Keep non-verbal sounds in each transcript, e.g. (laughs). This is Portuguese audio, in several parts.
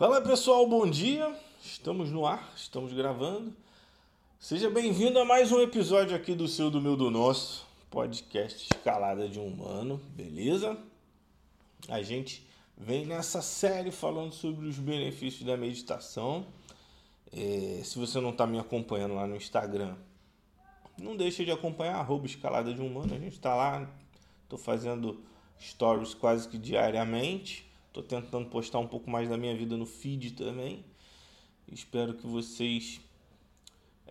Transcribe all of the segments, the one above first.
Fala pessoal, bom dia. Estamos no ar, estamos gravando. Seja bem-vindo a mais um episódio aqui do seu, do meu, do nosso podcast Escalada de um Humano, beleza? A gente vem nessa série falando sobre os benefícios da meditação. É, se você não está me acompanhando lá no Instagram, não deixe de acompanhar arroba Escalada de um Humano. A gente está lá, estou fazendo stories quase que diariamente. Estou tentando postar um pouco mais da minha vida no feed também. Espero que vocês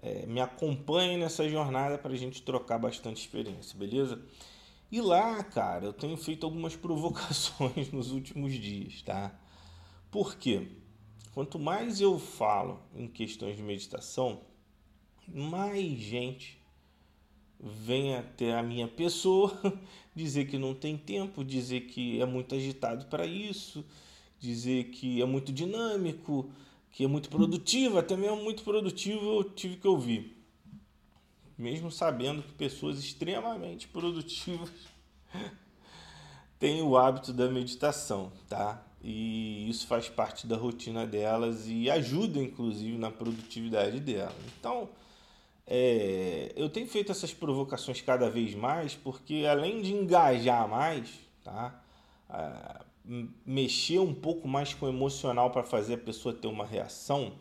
é, me acompanhem nessa jornada para a gente trocar bastante experiência, beleza? E lá, cara, eu tenho feito algumas (laughs) provocações nos últimos dias, tá? Por quê? Quanto mais eu falo em questões de meditação, mais gente vem até a minha pessoa (laughs) dizer que não tem tempo, dizer que é muito agitado para isso, dizer que é muito dinâmico, que é muito produtivo, até mesmo muito produtivo eu tive que ouvir. Mesmo sabendo que pessoas extremamente produtivas (laughs) têm o hábito da meditação, tá? E isso faz parte da rotina delas e ajuda, inclusive, na produtividade delas. Então, é, eu tenho feito essas provocações cada vez mais porque além de engajar mais, tá? Ah, mexer um pouco mais com o emocional para fazer a pessoa ter uma reação,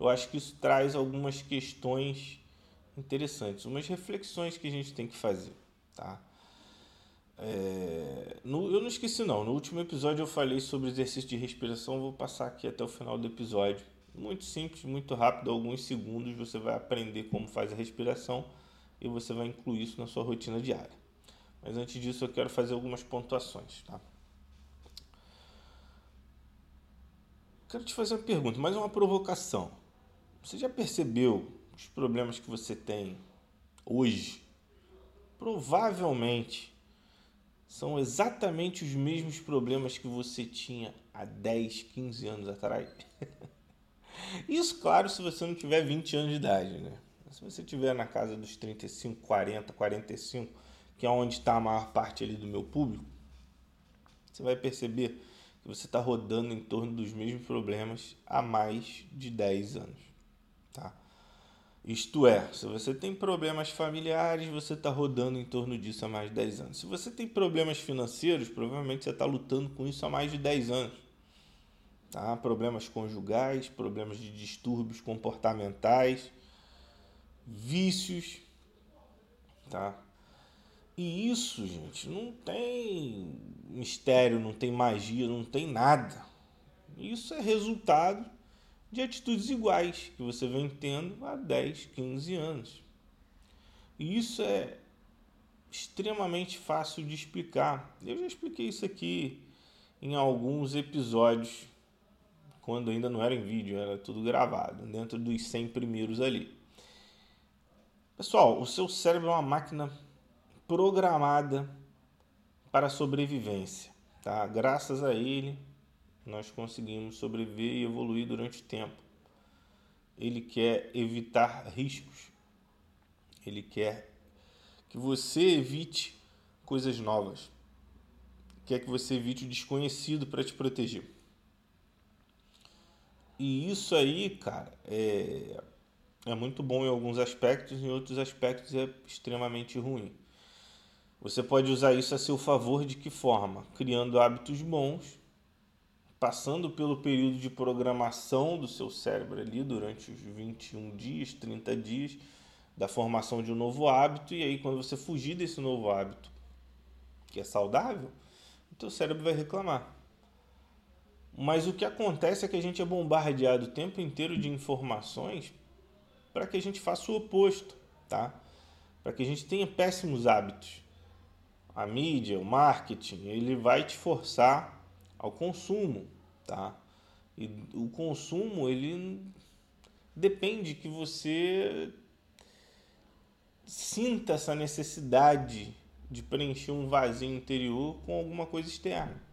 eu acho que isso traz algumas questões interessantes, umas reflexões que a gente tem que fazer, tá? É, no, eu não esqueci não, no último episódio eu falei sobre exercício de respiração, vou passar aqui até o final do episódio muito simples, muito rápido, alguns segundos você vai aprender como faz a respiração e você vai incluir isso na sua rotina diária. Mas antes disso eu quero fazer algumas pontuações, tá? Quero te fazer uma pergunta, mais uma provocação. Você já percebeu os problemas que você tem hoje? Provavelmente são exatamente os mesmos problemas que você tinha há 10, 15 anos atrás. (laughs) Isso, claro, se você não tiver 20 anos de idade, né? Se você tiver na casa dos 35, 40, 45, que é onde está a maior parte ali do meu público, você vai perceber que você está rodando em torno dos mesmos problemas há mais de 10 anos, tá? Isto é, se você tem problemas familiares, você está rodando em torno disso há mais de 10 anos. Se você tem problemas financeiros, provavelmente você está lutando com isso há mais de 10 anos tá? problemas conjugais, problemas de distúrbios comportamentais, vícios, tá? E isso, gente, não tem mistério, não tem magia, não tem nada. Isso é resultado de atitudes iguais que você vem tendo há 10, 15 anos. E isso é extremamente fácil de explicar. Eu já expliquei isso aqui em alguns episódios quando ainda não era em vídeo, era tudo gravado, dentro dos 100 primeiros ali. Pessoal, o seu cérebro é uma máquina programada para sobrevivência, tá? Graças a ele, nós conseguimos sobreviver e evoluir durante o tempo. Ele quer evitar riscos. Ele quer que você evite coisas novas. Quer que você evite o desconhecido para te proteger. E isso aí, cara, é, é muito bom em alguns aspectos, em outros aspectos é extremamente ruim. Você pode usar isso a seu favor de que forma? Criando hábitos bons, passando pelo período de programação do seu cérebro ali durante os 21 dias, 30 dias da formação de um novo hábito, e aí quando você fugir desse novo hábito, que é saudável, o teu cérebro vai reclamar. Mas o que acontece é que a gente é bombardeado o tempo inteiro de informações para que a gente faça o oposto, tá? Para que a gente tenha péssimos hábitos. A mídia, o marketing, ele vai te forçar ao consumo, tá? E o consumo, ele depende que você sinta essa necessidade de preencher um vazio interior com alguma coisa externa.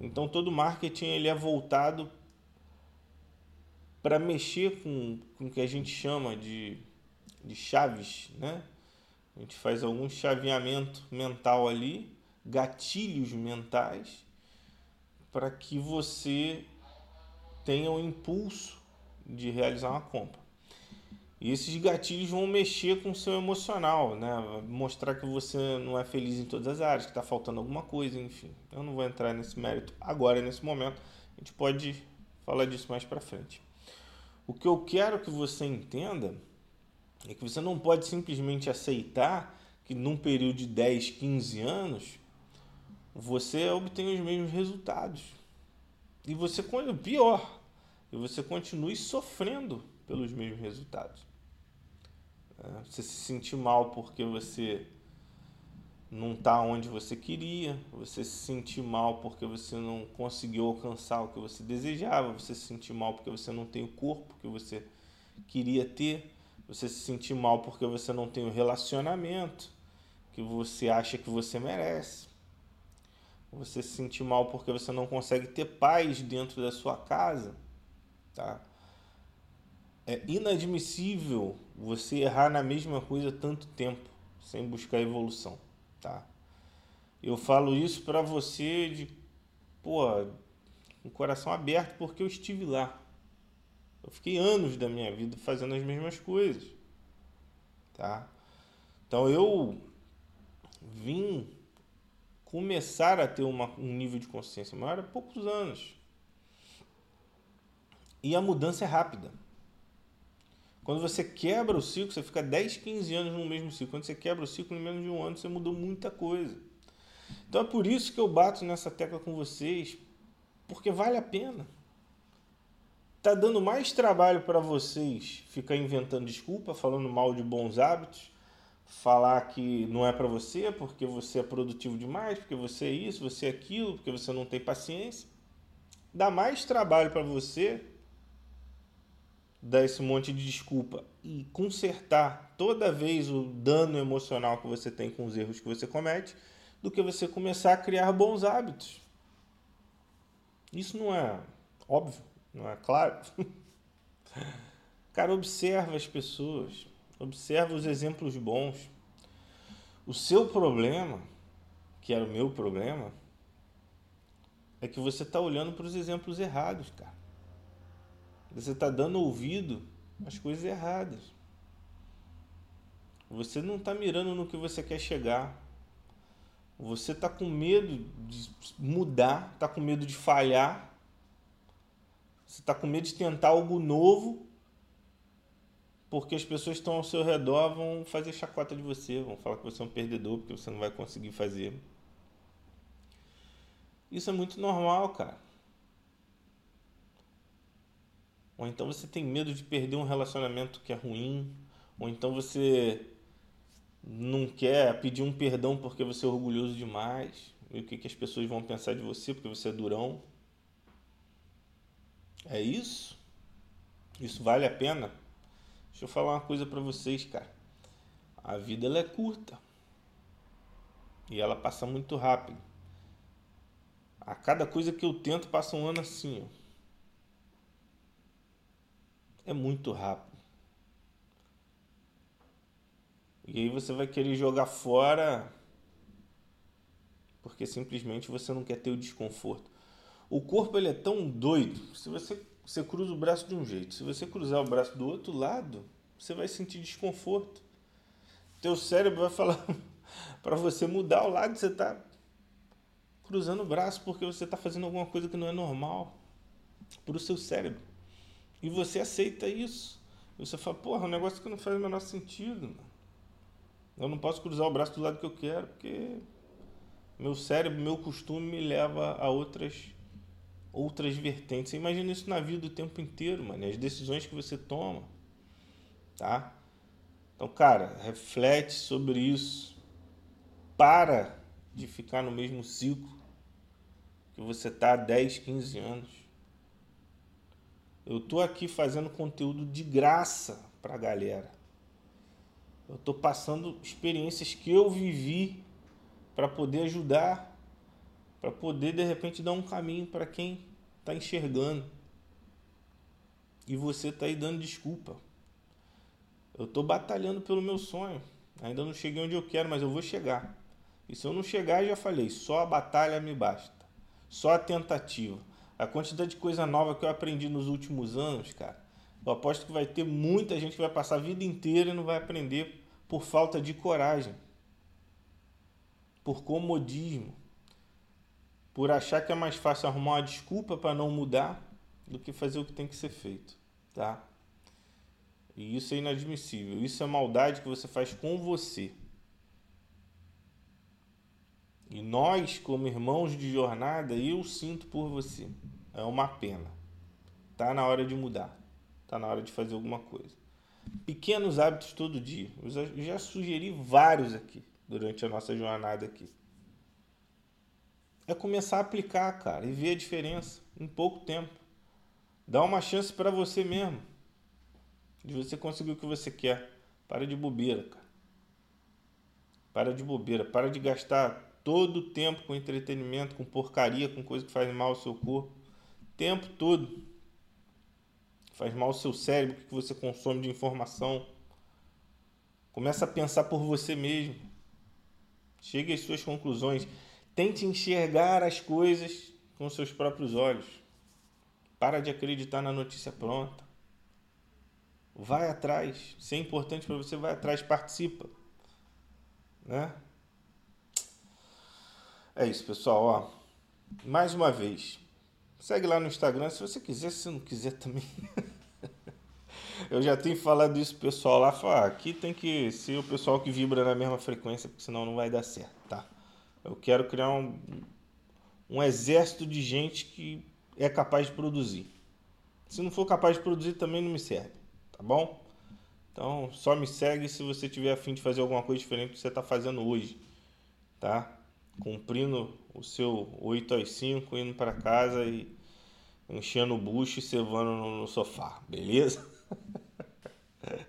Então todo marketing ele é voltado para mexer com, com o que a gente chama de, de chaves, né? A gente faz algum chaveamento mental ali, gatilhos mentais, para que você tenha o impulso de realizar uma compra. E esses gatilhos vão mexer com o seu emocional, né? Mostrar que você não é feliz em todas as áreas, que está faltando alguma coisa, enfim. Eu não vou entrar nesse mérito agora, nesse momento. A gente pode falar disso mais para frente. O que eu quero que você entenda é que você não pode simplesmente aceitar que num período de 10, 15 anos você obtenha os mesmos resultados. E você, pior, e você continue sofrendo pelos mesmos resultados. É, você se sentir mal porque você não está onde você queria, você se sentir mal porque você não conseguiu alcançar o que você desejava, você se sentir mal porque você não tem o corpo que você queria ter, você se sentir mal porque você não tem o relacionamento que você acha que você merece. Você se sentir mal porque você não consegue ter paz dentro da sua casa, tá? É inadmissível você errar na mesma coisa tanto tempo sem buscar evolução, tá? Eu falo isso para você de, pô, com o coração aberto porque eu estive lá. Eu fiquei anos da minha vida fazendo as mesmas coisas, tá? Então eu vim começar a ter uma, um nível de consciência maior há poucos anos. E a mudança é rápida. Quando você quebra o ciclo, você fica 10, 15 anos no mesmo ciclo. Quando você quebra o ciclo, em menos de um ano, você mudou muita coisa. Então é por isso que eu bato nessa tecla com vocês, porque vale a pena. Tá dando mais trabalho para vocês ficar inventando desculpa, falando mal de bons hábitos, falar que não é para você porque você é produtivo demais, porque você é isso, você é aquilo, porque você não tem paciência. Dá mais trabalho para você dar esse monte de desculpa e consertar toda vez o dano emocional que você tem com os erros que você comete, do que você começar a criar bons hábitos. Isso não é óbvio, não é claro? (laughs) Cara, observa as pessoas, observa os exemplos bons. O seu problema, que era o meu problema, é que você está olhando para os exemplos errados, cara. Você está dando ouvido às coisas erradas. Você não está mirando no que você quer chegar. Você está com medo de mudar, está com medo de falhar. Você está com medo de tentar algo novo, porque as pessoas que estão ao seu redor vão fazer chacota de você, vão falar que você é um perdedor, porque você não vai conseguir fazer. Isso é muito normal, cara. Ou então você tem medo de perder um relacionamento que é ruim, ou então você não quer pedir um perdão porque você é orgulhoso demais, e o que, que as pessoas vão pensar de você porque você é durão. É isso? Isso vale a pena? Deixa eu falar uma coisa para vocês, cara. A vida ela é curta. E ela passa muito rápido. A cada coisa que eu tento passa um ano assim, ó é muito rápido. E aí você vai querer jogar fora porque simplesmente você não quer ter o desconforto. O corpo ele é tão doido. Se você você cruza o braço de um jeito, se você cruzar o braço do outro lado, você vai sentir desconforto. Teu cérebro vai falar (laughs) para você mudar o lado que você está cruzando o braço porque você está fazendo alguma coisa que não é normal para o seu cérebro. E você aceita isso. Você fala, porra, um negócio que não faz o menor sentido. Mano. Eu não posso cruzar o braço do lado que eu quero, porque meu cérebro, meu costume me leva a outras outras vertentes. Você imagina isso na vida o tempo inteiro, mano. As decisões que você toma, tá? Então, cara, reflete sobre isso. Para de ficar no mesmo ciclo que você tá há 10, 15 anos. Eu tô aqui fazendo conteúdo de graça para a galera. Eu tô passando experiências que eu vivi para poder ajudar, para poder de repente dar um caminho para quem está enxergando. E você tá aí dando desculpa. Eu tô batalhando pelo meu sonho. Ainda não cheguei onde eu quero, mas eu vou chegar. E se eu não chegar, já falei, só a batalha me basta. Só a tentativa. A quantidade de coisa nova que eu aprendi nos últimos anos, cara. Eu aposto que vai ter muita gente que vai passar a vida inteira e não vai aprender por falta de coragem, por comodismo, por achar que é mais fácil arrumar uma desculpa para não mudar do que fazer o que tem que ser feito, tá? E isso é inadmissível. Isso é maldade que você faz com você. E nós, como irmãos de jornada, eu sinto por você. É uma pena. Tá na hora de mudar. Tá na hora de fazer alguma coisa. Pequenos hábitos todo dia. Eu já sugeri vários aqui durante a nossa jornada aqui. É começar a aplicar, cara, e ver a diferença em pouco tempo. Dá uma chance para você mesmo. De você conseguir o que você quer. Para de bobeira, cara. Para de bobeira. Para de gastar todo o tempo com entretenimento, com porcaria, com coisa que faz mal ao seu corpo. Tempo todo. Faz mal ao seu cérebro, o que você consome de informação. Começa a pensar por você mesmo. Chegue às suas conclusões. Tente enxergar as coisas com seus próprios olhos. Para de acreditar na notícia pronta. Vai atrás. Se é importante para você, vai atrás, participa. Né? É isso, pessoal. Ó, mais uma vez, segue lá no Instagram se você quiser, se não quiser também. (laughs) Eu já tenho falado isso pro pessoal lá, falar, ah, aqui tem que ser o pessoal que vibra na mesma frequência, porque senão não vai dar certo, tá? Eu quero criar um, um exército de gente que é capaz de produzir. Se não for capaz de produzir, também não me serve, tá bom? Então, só me segue se você tiver afim de fazer alguma coisa diferente do que você está fazendo hoje, tá? cumprindo o seu 8 às 5, indo para casa e enchendo o bucho e cevando no, sofá, beleza? (laughs)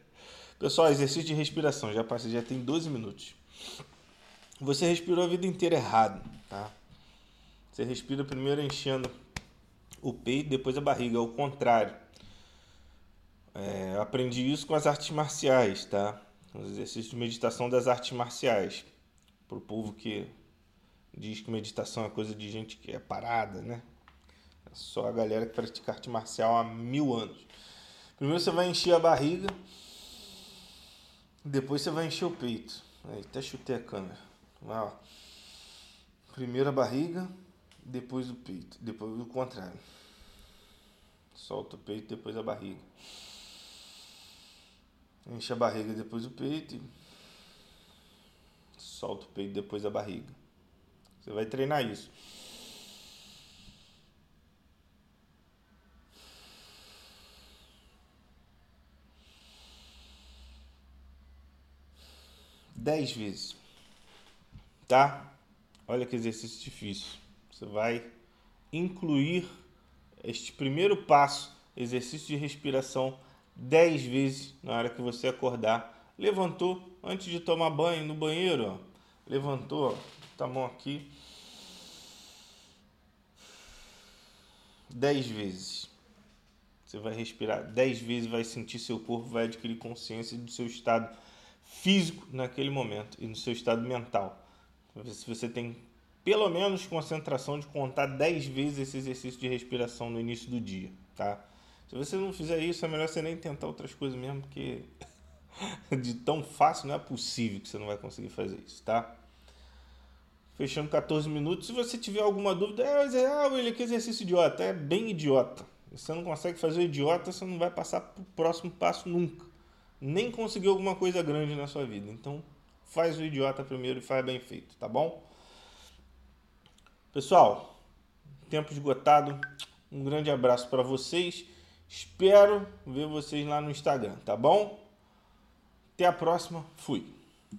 Pessoal, exercício de respiração, já passei, já tem 12 minutos. Você respirou a vida inteira errado, tá? Você respira primeiro enchendo o peito, depois a barriga, é o contrário. É, aprendi isso com as artes marciais, tá? Os exercícios de meditação das artes marciais. Para o povo que diz que meditação é coisa de gente que é parada, né? É só a galera que pratica arte marcial há mil anos. Primeiro você vai encher a barriga, depois você vai encher o peito. Aí, até chutei a câmera. Vai, ó. Primeiro a barriga, depois o peito, depois o contrário. Solta o peito, depois a barriga. Enche a barriga, depois o peito. Solta o peito, depois a barriga. Você vai treinar isso. Dez vezes. Tá? Olha que exercício difícil. Você vai incluir este primeiro passo, exercício de respiração, dez vezes na hora que você acordar. Levantou antes de tomar banho no banheiro, ó. levantou, ó tá bom aqui. 10 vezes. Você vai respirar 10 vezes, vai sentir seu corpo, vai adquirir consciência do seu estado físico naquele momento e no seu estado mental. Se você tem pelo menos concentração de contar 10 vezes esse exercício de respiração no início do dia, tá? Se você não fizer isso, é melhor você nem tentar outras coisas mesmo, porque (laughs) de tão fácil não é possível que você não vai conseguir fazer isso, tá? Fechando 14 minutos. Se você tiver alguma dúvida, é, dizer, ah, William, que exercício idiota. É bem idiota. Você não consegue fazer o idiota, você não vai passar para o próximo passo nunca. Nem conseguir alguma coisa grande na sua vida. Então, faz o idiota primeiro e faz bem feito, tá bom? Pessoal, tempo esgotado. Um grande abraço para vocês. Espero ver vocês lá no Instagram, tá bom? Até a próxima. Fui.